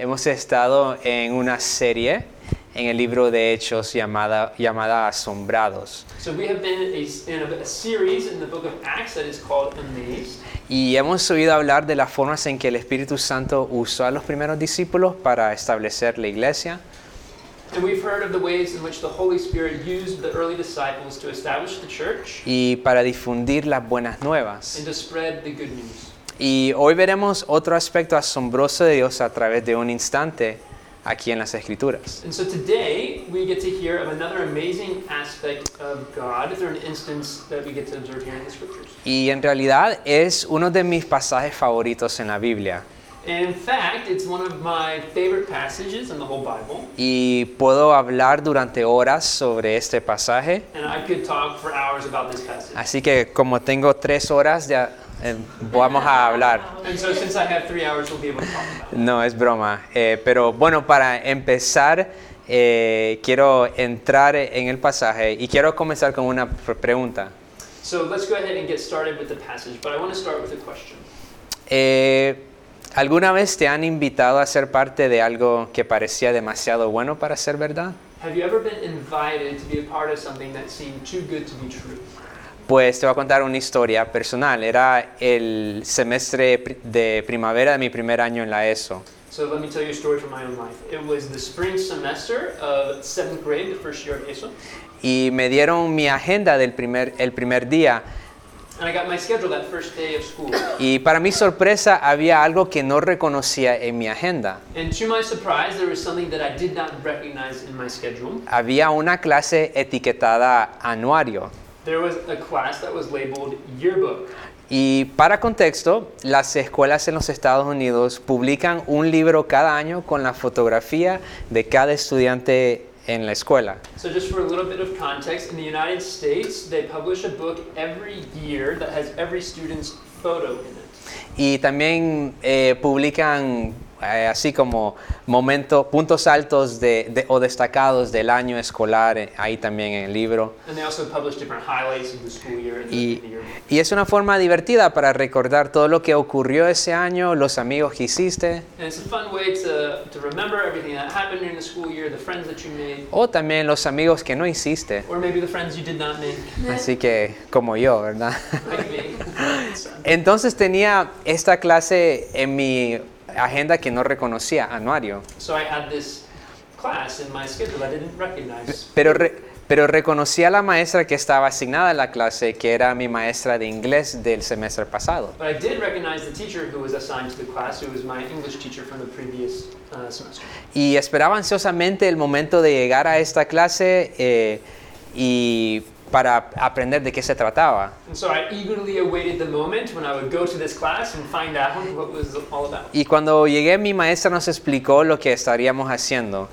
Hemos estado en una serie en el libro de Hechos llamada, llamada Asombrados. So we have been a, in a, a series in the book of Acts that is called Amazed. Y hemos oído hablar de las formas en que el Espíritu Santo usó a los primeros discípulos para establecer la iglesia. And we've heard of the ways in which the Holy Spirit used the early disciples to establish the church y para difundir las buenas nuevas. and to spread the good news. Y hoy veremos otro aspecto asombroso de Dios a través de un instante aquí en las Escrituras. And so today we get to hear of another amazing aspect of God through an instance that we get to observe here in the scriptures. Y en realidad es uno de mis pasajes favoritos en la Biblia. And in fact, it's one of my favorite passages in the whole Bible. Y puedo hablar durante horas sobre este pasaje. And I could talk for hours about this passage. Así que como tengo tres horas, ya eh, vamos a hablar. So hours, we'll. No, es broma. Eh, pero bueno, para empezar, eh, quiero entrar en el pasaje y quiero comenzar con una pre- pregunta. So let's go ahead and get started with the passage, but I want to start with a question. ¿Alguna vez te han invitado a ser parte de algo que parecía demasiado bueno para ser verdad? Have you ever been invited to be a part of something that seemed too good to be true? Pues te voy a contar una historia personal. Era el semestre de primavera de mi primer año en la ESO. So let me tell you a story from my own life. It was the spring semester of seventh grade, the first year of ESO, Y me dieron mi agenda del primer, el primer día. and I got my schedule that first day of school. Y para mi sorpresa había algo que no reconocía en mi agenda. And to my surprise, there was something that I did not recognize in my schedule. Había una clase etiquetada anuario. There was a class that was labeled yearbook. Y para contexto, las escuelas en los Estados Unidos publican un libro cada año con la fotografía de cada estudiante en la escuela. So just for a little bit of context, in the United States, they publish a book every year that has every student's photo in it. Y también eh, publican eh, así como momentos, puntos altos de, de- o destacados del año escolar, eh, ahí también en el libro. And they also publish different highlights of the school year in the, in the Y, y es una forma divertida para recordar todo lo que ocurrió ese año, los amigos que hiciste, o también los amigos que no hiciste. or maybe the friends you did not make, Así que como yo, ¿verdad? Entonces tenía esta clase en mi agenda que no reconocía, anuario. So I had this class in my schedule I didn't recognize. Pero, re- pero reconocí a la maestra que estaba asignada a la clase, que era mi maestra de inglés del semestre pasado. But I did recognize the teacher who was assigned to the class, who was my English teacher from the previous uh, semester. Y esperaba ansiosamente el momento de llegar a esta clase eh, y para aprender de qué se trataba. And so I eagerly awaited the moment when I would go to this class and find out what it was all about. Y cuando llegué, mi maestra nos explicó lo que estaríamos haciendo.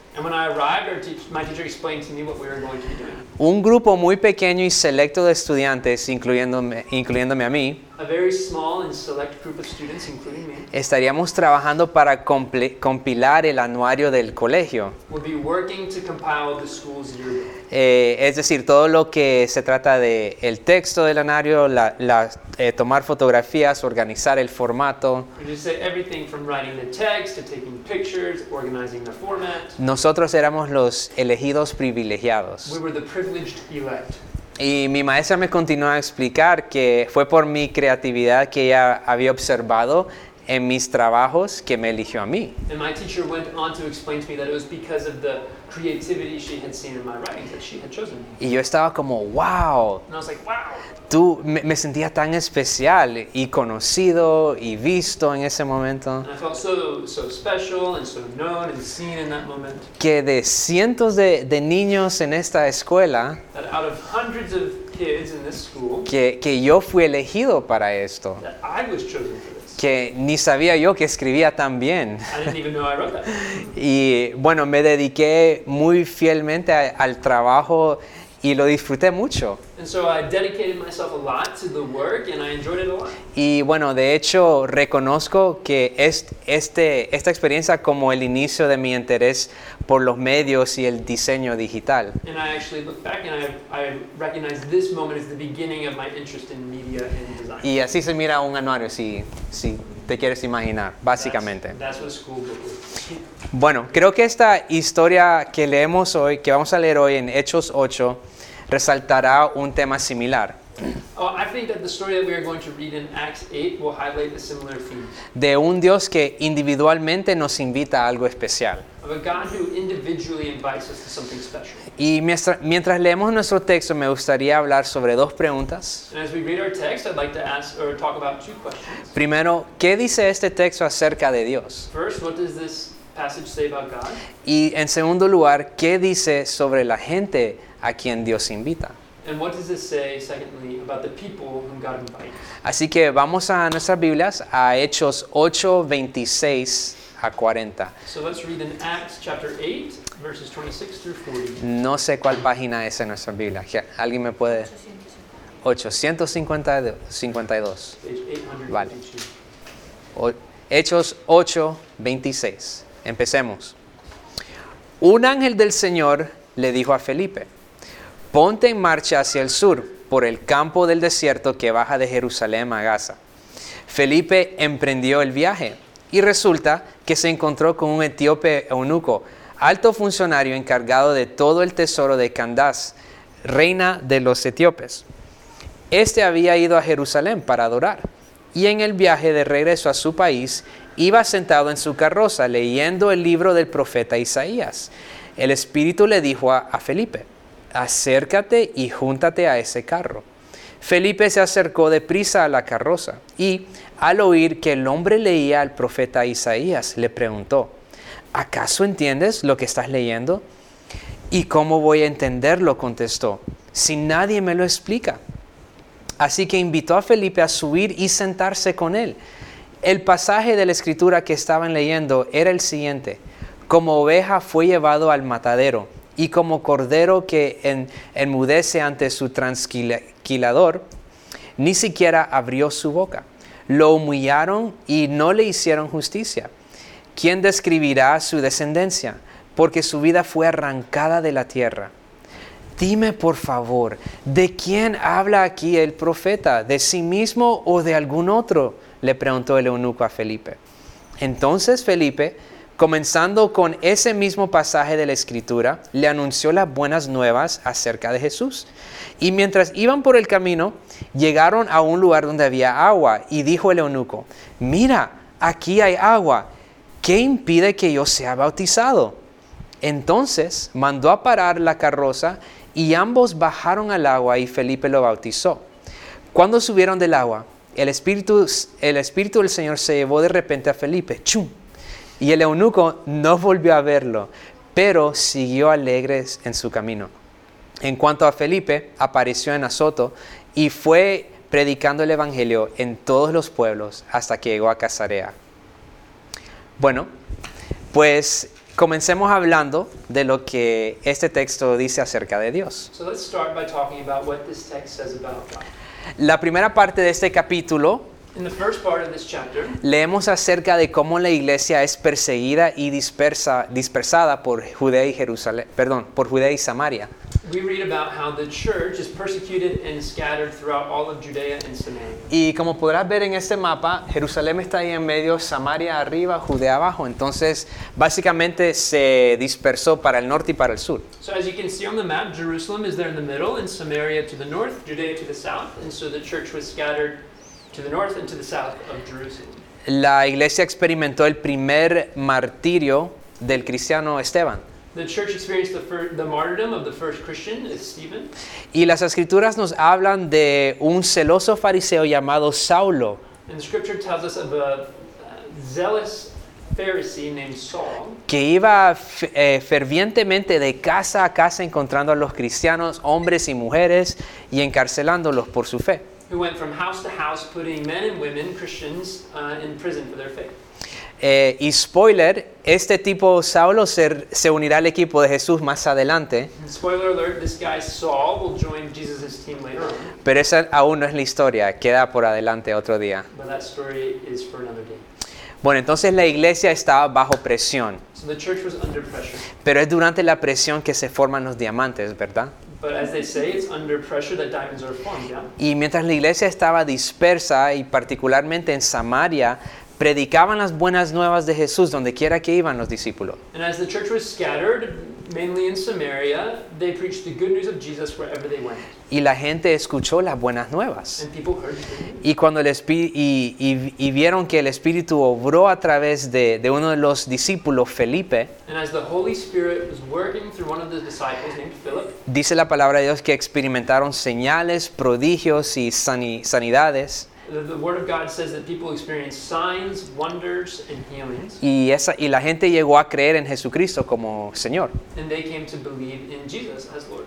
Un grupo muy pequeño y selecto de estudiantes, incluyéndome, incluyéndome a mí, A very small and select group of students, including me, estaríamos trabajando para compilar el anuario del colegio. would be working to compile the school's yearbook. Eh, es decir, todo lo que se trata de el texto del anuario, la- la- eh, tomar fotografías, organizar el formato. Nosotros éramos los elegidos privilegiados. We were the privileged elect. Y mi maestra me continuó a explicar que fue por mi creatividad que ella había observado en mis trabajos que me eligió a mí. And my teacher went on to explain to me that it was because of the creativity she had seen in my writings that she had chosen me. Y yo estaba como, wow, And I was like, wow. tú me, me sentía tan especial y conocido y visto en ese momento. And I felt so so special and so known and seen in that moment Que de cientos de, de niños en esta escuela, that out of hundreds of kids in this school, que, que yo fui elegido para esto. that I was chosen for. Que ni sabía yo que escribía tan bien. Y bueno, me dediqué muy fielmente a- al trabajo y lo disfruté mucho. Y bueno, de hecho reconozco que es- este, esta experiencia como el inicio de mi interés por los medios y el diseño digital. And I actually look back and I, I recognize this moment as the beginning of my interest in media and design. Y así se mira un anuario, si, si te quieres imaginar, básicamente. That's, that's. Bueno, creo que esta historia que leemos hoy, que vamos a leer hoy en Hechos 8, resaltará un tema similar, I think that the story that we are going to read in Acts 8 will highlight a similar theme de un Dios que individualmente nos invita a algo especial. of a God who individually invites us to something special. Y miestra- mientras leemos nuestro texto, me gustaría hablar sobre dos preguntas. And as we read our text, I'd like to ask or talk about two questions. Primero, ¿qué dice este texto acerca de Dios? First, what does this passage say about God? Y en segundo lugar, ¿qué dice sobre la gente a quien Dios invita? And what does this say, secondly, about the people whom God invites? Así que vamos a nuestras Biblias, a Hechos 8, 26 a 40. So let's read in Acts chapter 8, verses 26 through 40. No sé cuál página es en nuestras Biblias. ¿Qué- ¿Alguien me puede? 852. Page 852. Vale. O- Hechos 8, 26. Empecemos. Un ángel del Señor le dijo a Felipe, ponte en marcha hacia el sur, por el campo del desierto que baja de Jerusalén a Gaza. Felipe emprendió el viaje y resulta que se encontró con un etíope eunuco, alto funcionario encargado de todo el tesoro de Candace, reina de los etíopes. Este había ido a Jerusalén para adorar y en el viaje de regreso a su país iba sentado en su carroza leyendo el libro del profeta Isaías. El Espíritu le dijo a Felipe, acércate y júntate a ese carro. Felipe se acercó deprisa a la carroza y, al oír que el hombre leía al profeta Isaías, le preguntó, ¿acaso entiendes lo que estás leyendo? ¿Y cómo voy a entenderlo? contestó, si nadie me lo explica. Así que invitó a Felipe a subir y sentarse con él. El pasaje de la escritura que estaban leyendo era el siguiente. Como oveja fue llevado al matadero y como cordero que en- enmudece ante su transquilador, ni siquiera abrió su boca. Lo humillaron y no le hicieron justicia. ¿Quién describirá su descendencia? Porque su vida fue arrancada de la tierra. Dime por favor, ¿de quién habla aquí el profeta? ¿De sí mismo o de algún otro? Le preguntó el eunuco a Felipe. Entonces Felipe, comenzando con ese mismo pasaje de la escritura, le anunció las buenas nuevas acerca de Jesús. Y mientras iban por el camino, llegaron a un lugar donde había agua y dijo el eunuco, mira, aquí hay agua, ¿qué impide que yo sea bautizado? Entonces mandó a parar la carroza y ambos bajaron al agua y Felipe lo bautizó. Cuando subieron del agua, el espíritu, el espíritu del Señor se llevó de repente a Felipe. ¡Chum! Y el eunuco no volvió a verlo, pero siguió alegre en su camino. En cuanto a Felipe, apareció en Azoto y fue predicando el Evangelio en todos los pueblos hasta que llegó a Casarea. Bueno, pues comencemos hablando de lo que este texto dice acerca de Dios. So let's start by talking about what this text says about God. La primera parte de este capítulo In the first part of this chapter, leemos acerca de cómo la iglesia es perseguida y dispersa, dispersada por Judea y Jerusalén, perdón, por Judea y Samaria. we read about how the church is persecuted and scattered throughout all of Judea and Samaria. Y como podrás ver en este mapa, Jerusalén está ahí en medio, Samaria arriba, Judea abajo. Entonces, básicamente se dispersó para el norte y para el sur. So as you can see on the map, Jerusalem is there in the middle, and Samaria to the north, Judea to the south, and so the church was scattered La iglesia experimentó el primer martirio del cristiano Esteban. The church experienced the, fir- the martyrdom of the first Christian, is Stephen, Y las escrituras nos hablan de un celoso fariseo llamado Saulo, and the scripture tells us of a zealous Pharisee named Saul que iba eh, fervientemente de casa a casa encontrando a los cristianos, hombres y mujeres, y encarcelándolos por su fe. Who went from house to house putting men and women, Christians, uh, in prison for their faith. Eh, y spoiler, este tipo Saulo se, se unirá al equipo de Jesús más adelante, alert, this guy Saul will join Jesus' team later on, pero esa aún no es la historia, queda por adelante otro día. but that story is for another day. Bueno, entonces la iglesia estaba bajo presión, So the church was under pressure. pero es durante la presión que se forman los diamantes, ¿verdad? But as they say, it's under pressure that diamonds are formed, yeah? Y mientras la iglesia estaba dispersa y particularmente en Samaria, predicaban las buenas nuevas de Jesús donde quiera que iban los discípulos. And as the church was scattered, mainly in Samaria, they preached the good news of Jesus wherever they went. Y la gente escuchó las buenas nuevas. Y cuando el y, y- y vieron que el Espíritu obró a través de, de uno de los discípulos, Felipe, Philip, dice la palabra de Dios que experimentaron señales, prodigios y sani- sanidades. The, Word of God says that people experienced signs, wonders, and healings. Y, esa, y la gente llegó a creer en Jesucristo como Señor. And they came to believe in Jesus as Lord.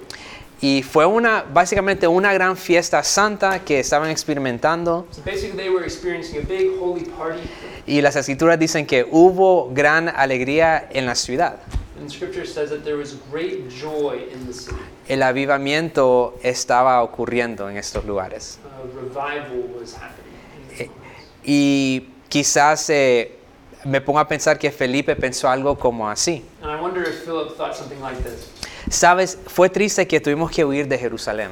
Y fue una, básicamente una gran fiesta santa que estaban experimentando. So basically, they were experiencing a big holy party. Y las escrituras dicen que hubo gran alegría en la ciudad. And Scripture says that there was great joy in the city. El avivamiento estaba ocurriendo en estos lugares. Eh, Y quizás eh, me pongo a pensar que Felipe pensó algo como así. And I wonder if Philip thought something like this. Sabes, fue triste que tuvimos que huir de Jerusalén,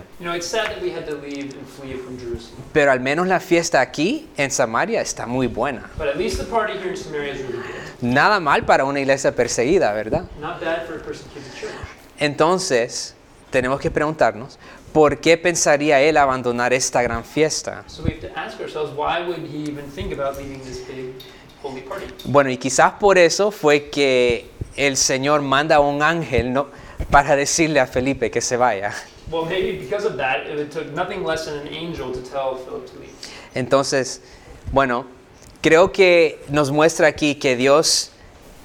pero al menos la fiesta aquí en Samaria está muy buena. But at least the party here in Samaria is really good. Nada mal para una iglesia perseguida, ¿verdad? Not bad for a persecuted church. Entonces, tenemos que preguntarnos, ¿por qué pensaría él abandonar esta gran fiesta? Bueno, y quizás por eso fue que el Señor manda a un ángel ¿no? Para decirle a Felipe que se vaya. Well, maybe because of that, it took nothing less than an angel to tell Philip to leave. Entonces, bueno, creo que nos muestra aquí que Dios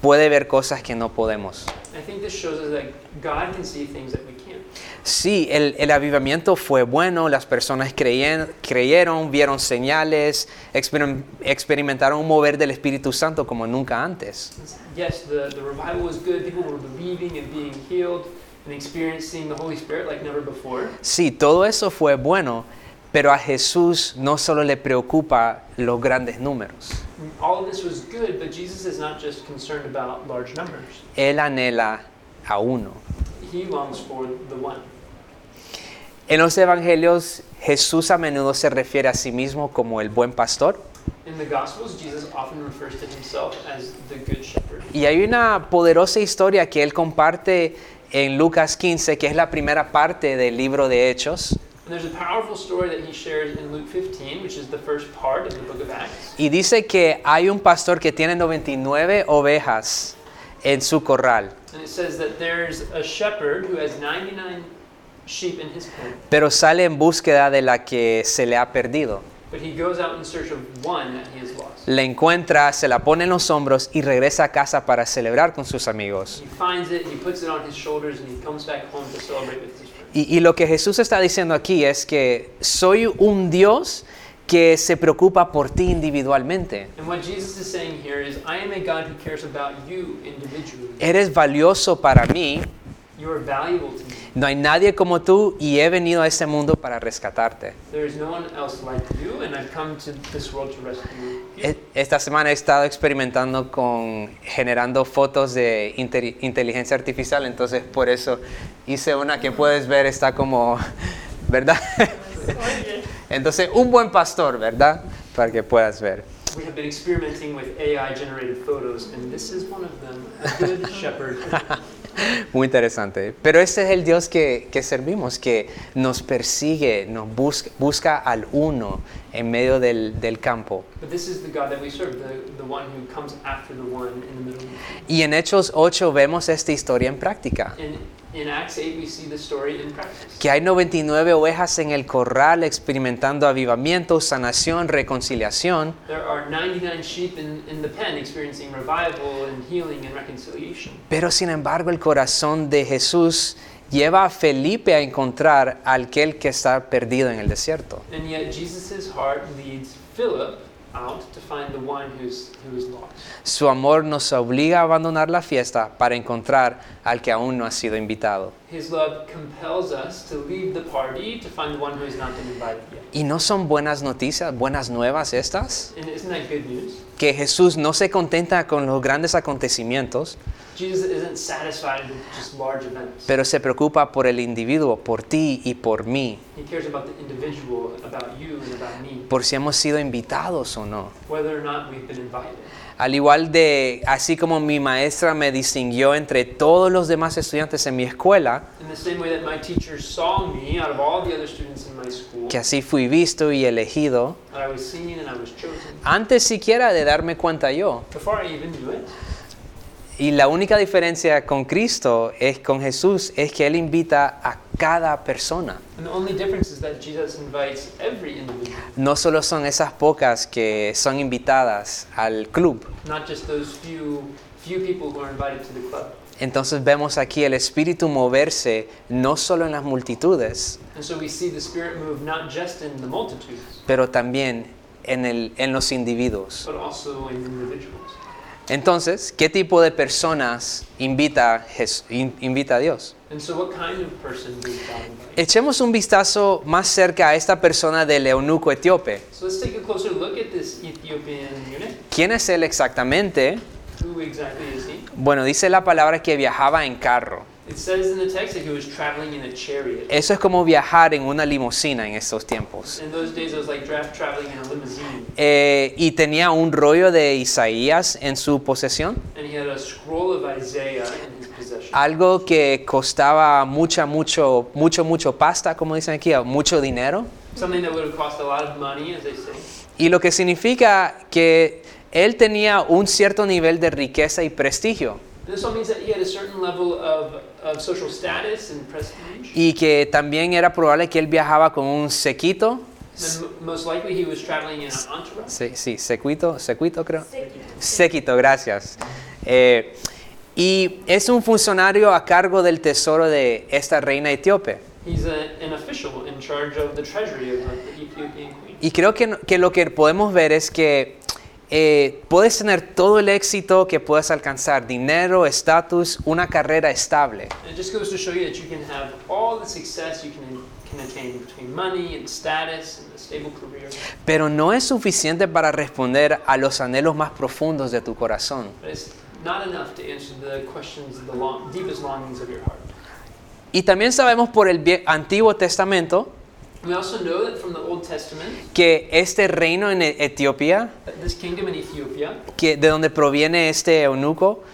puede ver cosas que no podemos. I think this shows us that God can see things that we can't. Sí, el, el avivamiento fue bueno, las personas creyen- creyeron, vieron señales, experim- experimentaron un mover del Espíritu Santo como nunca antes. Yes, the, the revival was good. People were believing and being healed and experiencing the Holy Spirit like never before. Sí, todo eso fue bueno, pero a Jesús no solo le preocupa los grandes números, All of this was good, but Jesus is not just concerned about large numbers. Él anhela a uno. He longs for the one. En los evangelios Jesús a menudo se refiere a sí mismo como el buen pastor In the Gospels, Jesus often refers to himself as the Good Shepherd. y hay una poderosa historia que él comparte en Lucas 15, que es la primera parte del libro de Hechos, And there's a powerful story that he shares in Luke 15, which is the first part of the book of Acts. y dice que hay un pastor que tiene 99 ovejas en su corral, And it says that there's a shepherd who has 99 sheep in his pen, pero sale en búsqueda de la que se le ha perdido. but he goes out in search of one that he has lost. La encuentra, se la pone en los hombros y regresa a casa para celebrar con sus amigos. Y, y lo que Jesús está diciendo aquí es que soy un Dios que se preocupa por ti individualmente. And what Jesus is saying here is, I am a God who cares about you individually. Eres valioso para mí, You are valuable to me. No hay nadie como tú y he venido a este mundo para rescatarte. Esta semana he estado experimentando con generando fotos de inte- inteligencia artificial, entonces por eso hice una que puedes ver, está como, ¿verdad? Entonces, un buen pastor, ¿verdad? Para que puedas ver. We have been experimenting with AI generated photos, and this is one of them a good shepherd. Muy interesante. Pero ese es el Dios que, que servimos, que nos persigue, nos busca, busca al uno en medio del, del campo. Y en Hechos 8 vemos esta historia en práctica. In, Acts 8, we see the story in practice. Que hay 99 ovejas en el corral experimentando avivamiento, sanación, reconciliación. There are 99 sheep in, in the pen experiencing revival and healing and reconciliation. Pero sin embargo el corazón de Jesús lleva a Felipe a encontrar al aquel que está perdido en el desierto. And yet Jesus' heart leads Philip out to find the one who's, who is lost. Su amor nos obliga a abandonar la fiesta para encontrar al que aún no ha sido invitado. His love compels us to leave the party to find the one who has not been invited yet. ¿Y no son buenas noticias, buenas nuevas estas? And isn't that good news? Que Jesús no se contenta con los grandes acontecimientos, Jesus isn't satisfied with just large events. pero se preocupa por el individuo, por ti y por mí, He cares about the individual, about you, and about me, por si hemos sido invitados o no. whether or not we've been invited. Al igual de, así como mi maestra me distinguió entre todos los demás estudiantes en mi escuela, que así fui visto y elegido, that I was seen and I was chosen, antes siquiera de darme cuenta yo. before I even knew it. Y la única diferencia con Cristo es con Jesús es que él invita a cada persona. And the only difference is that Jesus invites every individual, No solo son esas pocas que son invitadas al club. not just those few few people who are invited to the club. Entonces vemos aquí el espíritu moverse no solo en las multitudes, And so we see the Spirit move not just in the multitudes, pero también en, el, en los individuos. Entonces, ¿qué tipo de personas invita, invita a Dios? And so, what kind of person does God invite? Echemos un vistazo más cerca a esta persona del eunuco etíope. So let's take a closer look at this Ethiopian eunuch. ¿Quién es él exactamente? Who exactly is he? Bueno, dice la palabra que viajaba en carro. It says in the text that he was traveling in a chariot. Eso es como viajar en una limusina en estos tiempos. In those days, it was like dra- traveling in a limousine. Eh, y tenía un rollo de Isaías en su posesión, And he had a scroll of Isaiah in his possession. algo que costaba mucha, mucho, mucho, mucho pasta, como dicen aquí, mucho dinero. Something that would have cost a lot of money, as they say. Y lo que significa que él tenía un cierto nivel de riqueza y prestigio. This all means that he had a certain level of, of social status and prestige. Y que también era probable que él viajaba con un sequito. Most likely he was traveling in an entourage. Sí, sí, sequito, sequito creo. Séquito, gracias. Eh, y es un funcionario a cargo del tesoro de esta reina etíope. He's a, an official in charge of the treasury of the Ethiopian queen. Y creo que, que lo que podemos ver es que eh, puedes tener todo el éxito que puedas alcanzar, dinero, estatus, una carrera estable. And it just goes to show you that you can have all the success you can, can attain between money and status and a stable career. Pero no es suficiente para responder a los anhelos más profundos de tu corazón. But it's not enough to answer the questions, the long, deepest longings of your heart. Y también sabemos por el Antiguo Testamento We also know that from the que este reino en Etiopía, that this kingdom in Ethiopia, que, de donde proviene este eunuco,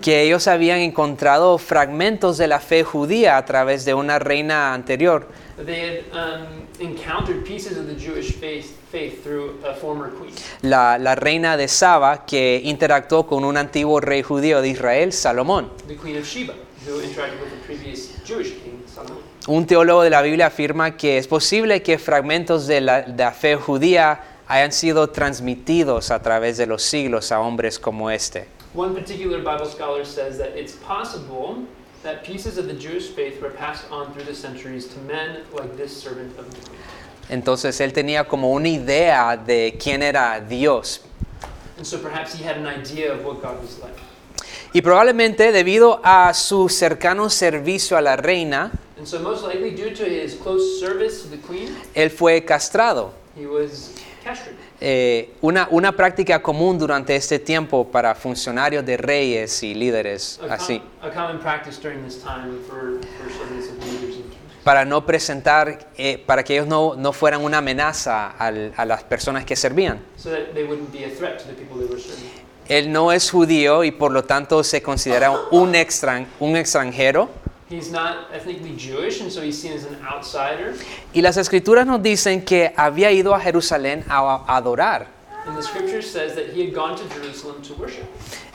que ellos habían encontrado fragmentos de la fe judía a través de una reina anterior. that they had um, encountered pieces of the Jewish faith, faith through a former queen, la, la reina de Saba, que interactuó con un antiguo rey judío de Israel, Salomón. the queen of Sheba, who interacted with the previous Jewish king. Un teólogo de la Biblia afirma que es posible que fragmentos de la, de la fe judía hayan sido transmitidos a través de los siglos a hombres como este. One particular Bible scholar says that it's possible that pieces of the Jewish faith were passed on through the centuries to men like this servant of queen. Entonces él tenía como una idea de quién era Dios. And so perhaps he had an idea of what God was like. Y probablemente debido a su cercano servicio a la reina, And so most likely due to his close service to the queen, él fue castrado. he was castrated. Eh, una, una práctica común durante este tiempo para funcionarios de reyes y líderes A, com- así, time for, for para no presentar, eh, para que ellos no, no fueran una amenaza al- a las personas que servían. So Él no es judío y por lo tanto se considera un, extran- un extranjero. He's not ethnically Jewish, and so he's seen as an outsider. Y las escrituras nos dicen que había ido a Jerusalén a, a adorar. And the scripture says that he had gone to Jerusalem to worship.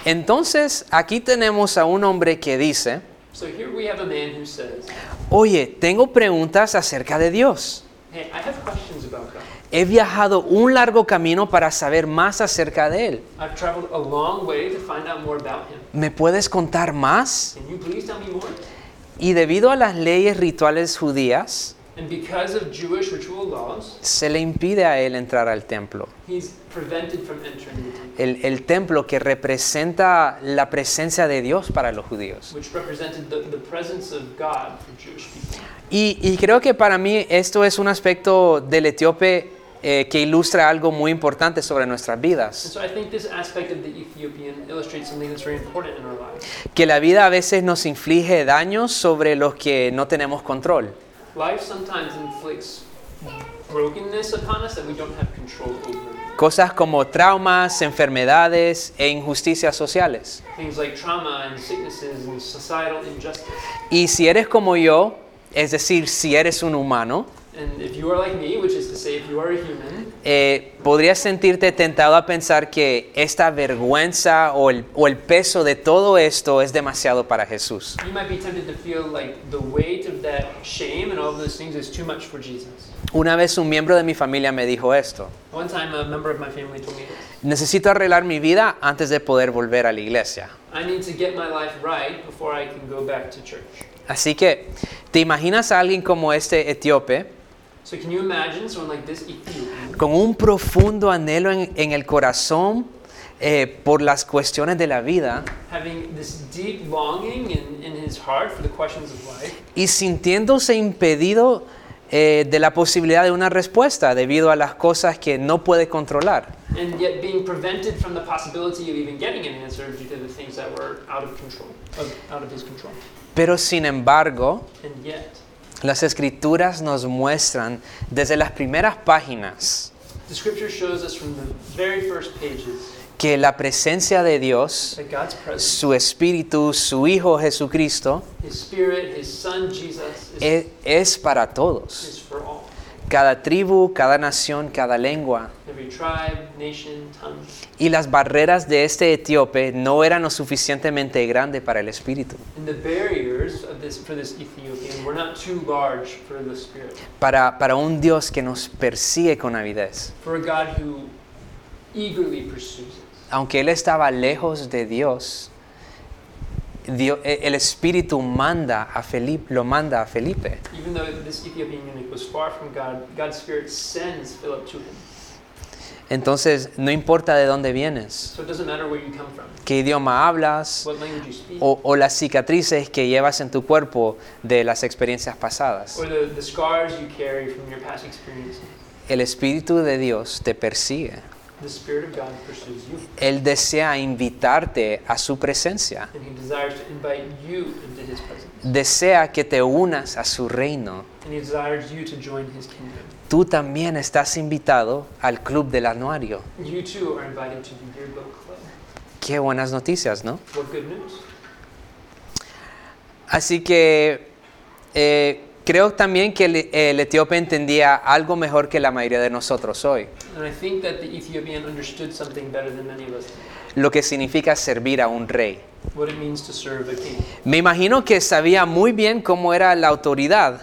Entonces aquí tenemos a un hombre que dice, So here we have a man who says, oye, tengo preguntas acerca de Dios. Hey, I have questions. He viajado un largo camino para saber más acerca de Él. I've traveled a long way to find out more about him. ¿Me puedes contar más? Can you please tell me more? Y debido a las leyes rituales judías, And because of Jewish ritual laws, se le impide a él entrar al templo. he's prevented from entering the temple, El, el templo que representa la presencia de Dios para los judíos. y creo que para mí esto es un aspecto del etíope eh, que ilustra algo muy importante sobre nuestras vidas. Que la vida a veces nos inflige daños sobre los que no tenemos control. Life sometimes inflicts brokenness upon us that we don't have control over. Cosas como traumas, enfermedades e injusticias sociales. Y si eres como yo, es decir, si eres un humano, And if you are like me, which is to say, if you are a human, podrías sentirte tentado a pensar que esta vergüenza o el, o el peso de todo esto es demasiado para Jesús. you might be tempted to feel like the weight of that shame and all of those things is too much for Jesus. Una vez un miembro de mi familia me dijo esto. One time, a member of my family told me this Necesito arreglar mi vida antes de poder volver a la iglesia. I need to get my life right before I can go back to church. Así que, ¿te imaginas a alguien como este etíope con un profundo anhelo en, en el corazón eh, por las cuestiones de la vida having this deep longing in, in his heart for the questions of life y sintiéndose impedido eh, de la posibilidad de una respuesta debido a las cosas que no puede controlar? and yet being prevented from the possibility of even getting an answer due to the things that were out of control, of, out of his control? Pero sin embargo, And yet, las escrituras nos muestran desde las primeras páginas the shows us from the very first pages que la presencia de Dios, su Espíritu, su Hijo Jesucristo, His Spirit, His Son Jesus, is, e- es para todos. Cada tribu, cada nación, cada lengua. Every tribe, nation, tongue. Y las barreras de este etíope no eran lo suficientemente grandes para el Espíritu, this this para, para un Dios que nos persigue con avidez. Aunque él estaba lejos de Dios, Dio- e- el Espíritu manda a Felipe, lo manda a Felipe. Even though this Ethiopian eunuch was far from God, God's Spirit sends Philip to him. Entonces, no importa de dónde vienes, So it doesn't matter where you come from, qué idioma hablas what language you speak, o, o las cicatrices que llevas en tu cuerpo de las experiencias pasadas. or the, the scars you carry from your past experiences. El Espíritu de Dios te persigue. The Spirit of God pursues you, Él desea invitarte a su presencia. and He desires to invite you into His presence. Desea que te unas a su reino. And He desires you to join His kingdom. Tú también estás invitado al club del anuario. You too are invited to the Yearbook Club. Qué buenas noticias, ¿no? Así que eh, creo también que el, el etíope entendía algo mejor que la mayoría de nosotros hoy, And I think that the Ethiopian understood something better than many of us do. lo que significa servir a un rey. What it means to serve a king. Me imagino que sabía muy bien cómo era la autoridad,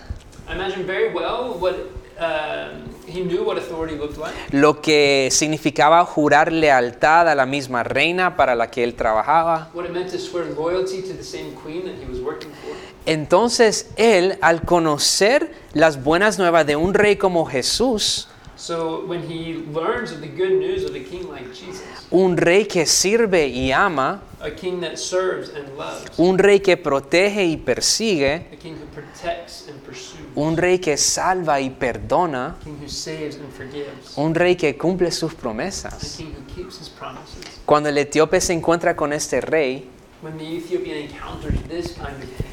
I imagine very well what um, he knew what authority looked like. lo que significaba jurar lealtad a la misma reina para la que él trabajaba. What it meant to swear loyalty to the same queen that he was working for. Entonces él, al conocer las buenas nuevas de un rey como Jesús, So when he learns of the good news of a king like Jesus, un rey que sirve y ama, a king that serves and loves, un rey que protege y persigue, a king who protects and pursues, un rey que salva y perdona, a king who saves and forgives, un rey que cumple sus a promesas. king who keeps his promises. Cuando el etíope se encuentra con este rey, When the Ethiopian encounters this kind of king,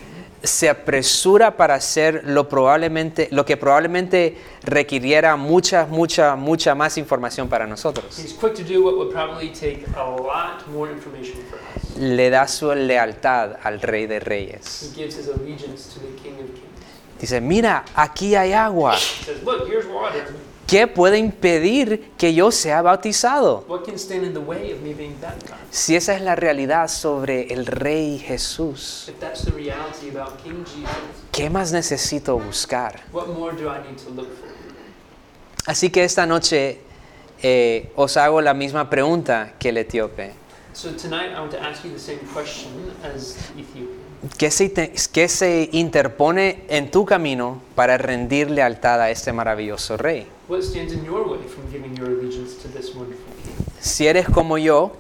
se apresura para hacer lo, probablemente, lo que probablemente requiriera mucha, mucha, mucha más información para nosotros. Le da su lealtad al rey de reyes. He gives his allegiance to the king of kings. Dice, mira, aquí hay agua. He says, Look, here's water. ¿Qué puede impedir que yo sea bautizado? Si esa es la realidad sobre el rey Jesús, ¿qué más necesito buscar? what more do I need to look for? Así que esta noche eh, os hago la misma pregunta que el etíope. So tonight I want to ask you the same question as the Ethiopian. ¿Qué se, qué se interpone en tu camino para rendir lealtad a este maravilloso rey? What stands in your way from giving your allegiance to this wonderful king? Si eres como yo,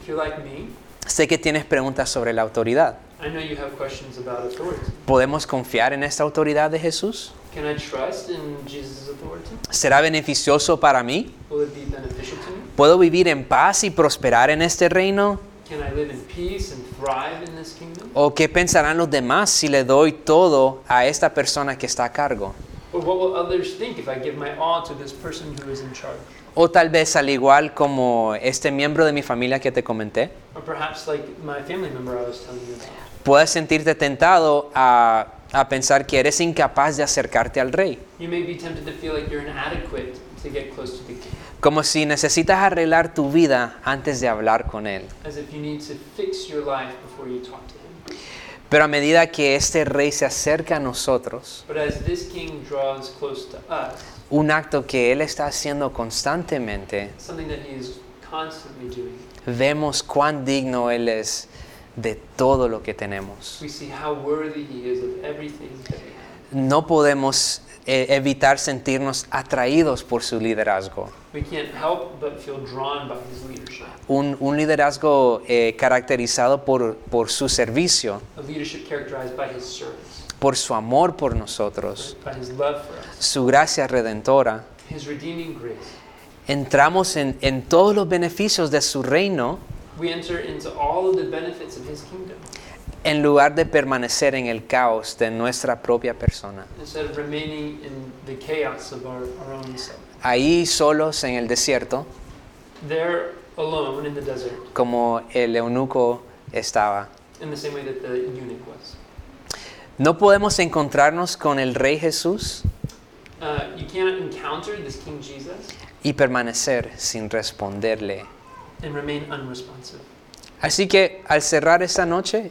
If you're like me, sé que tienes preguntas sobre la autoridad. I know you have questions about authority. ¿Podemos confiar en esta autoridad de Jesús? Can I trust in Jesus' authority? ¿Será beneficioso para mí? Will it be beneficial to me? ¿Puedo vivir en paz y prosperar en este reino? Can I live in peace and thrive in this kingdom? ¿O qué pensarán los demás si le doy todo a esta persona que está a cargo? Or what will others think if I give my all to this person who is in charge? O tal vez al igual como este miembro de mi familia que te comenté, Or perhaps like my family member I was telling you about. puedes sentirte tentado a, a pensar que eres incapaz de acercarte al rey. You may be tempted to feel like you're inadequate to get close to the king, Como si necesitas arreglar tu vida antes de hablar con él. as if you need to fix your life before you talk to him. Pero a medida que este rey se acerca a nosotros, But as this king draws close to us, un acto que él está haciendo constantemente, something that he is constantly doing, vemos cuán digno él es de todo lo que tenemos. we see how worthy he is of everything that we have. No podemos eh, evitar sentirnos atraídos por su liderazgo. We can't help but feel drawn by his leadership, Un, un liderazgo eh, caracterizado por, por su servicio, a leadership characterized by his service, por su amor por nosotros, by his love for us, su gracia redentora. his redeeming grace. Entramos en, en todos los beneficios de su reino We enter into all of the benefits of his kingdom en lugar de permanecer en el caos de nuestra propia persona. our, our. Ahí solos en el desierto, There alone in the desert, como el eunuco estaba. in the same way that the eunuch was. No podemos encontrarnos con el Rey Jesús Uh, you this King Jesus y permanecer sin responderle. and remain unresponsive. Así que al cerrar esta noche,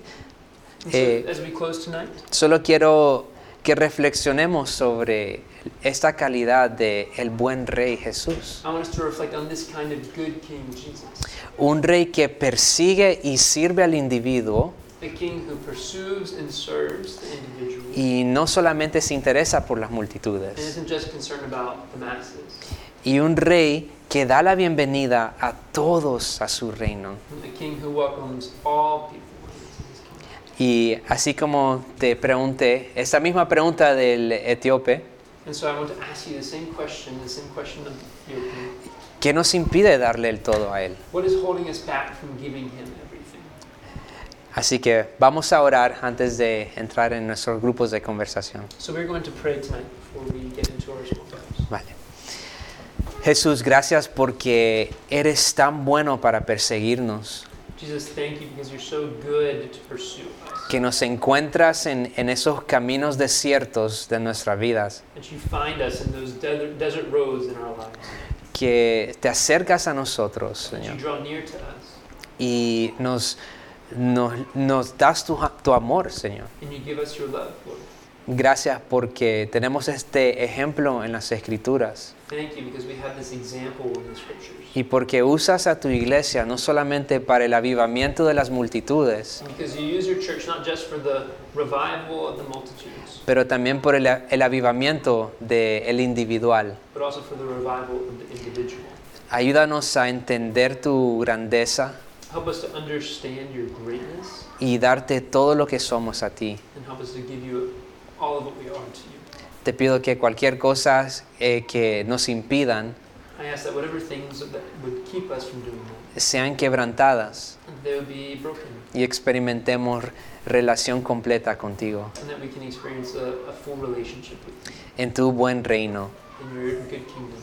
Eh, as we close tonight, solo quiero que reflexionemos sobre esta calidad de el buen Rey Jesús. I want us to reflect on this kind of good King Jesus, Un rey que persigue y sirve al individuo a King who pursues and serves the individual y no solamente se interesa por las multitudes. isn't just concerned about the masses. Y un rey que da la bienvenida a todos a su reino. A King who welcomes all people into his kingdom. Y así como te pregunté, esta misma pregunta del etíope, And so I want to ask you the same question, the same question of Ethiopian. ¿qué nos impide darle el todo a él? What is holding us back from giving him everything? Así que vamos a orar antes de entrar en nuestros grupos de conversación. So we're going to pray tonight before we get into our small groups. Vale. Jesús, gracias porque eres tan bueno para perseguirnos, Jesus, thank you because you're so good to pursue us. que nos encuentras en, en esos caminos desiertos de nuestras vidas, That you find us in those desert, desert roads in our lives. que te acercas a nosotros, Señor, draw near to us. y nos, nos, nos das tu, tu amor, Señor. Gracias porque tenemos este ejemplo en las Escrituras Thank you because we have this example in the scriptures. y porque usas a tu iglesia no solamente para el avivamiento de las multitudes, pero también por el, el avivamiento del the individual. Ayúdanos a entender tu grandeza Help us to understand your greatness y darte todo lo que somos a ti. and help us to give you all of what we are to you. Te pido que cualquier cosa eh, que nos impidan I ask that whatever things that would keep us from doing that, sean quebrantadas they would be broken, y experimentemos relación completa contigo and that we can experience a, a full relationship with you en tu buen reino in your good kingdom,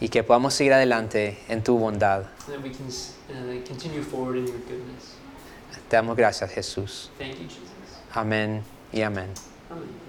y que podamos seguir adelante en tu bondad. and that we can uh, continue forward in your goodness. Te damos gracias, Jesús. Thank you, Jesus. Amén y amén. Amen.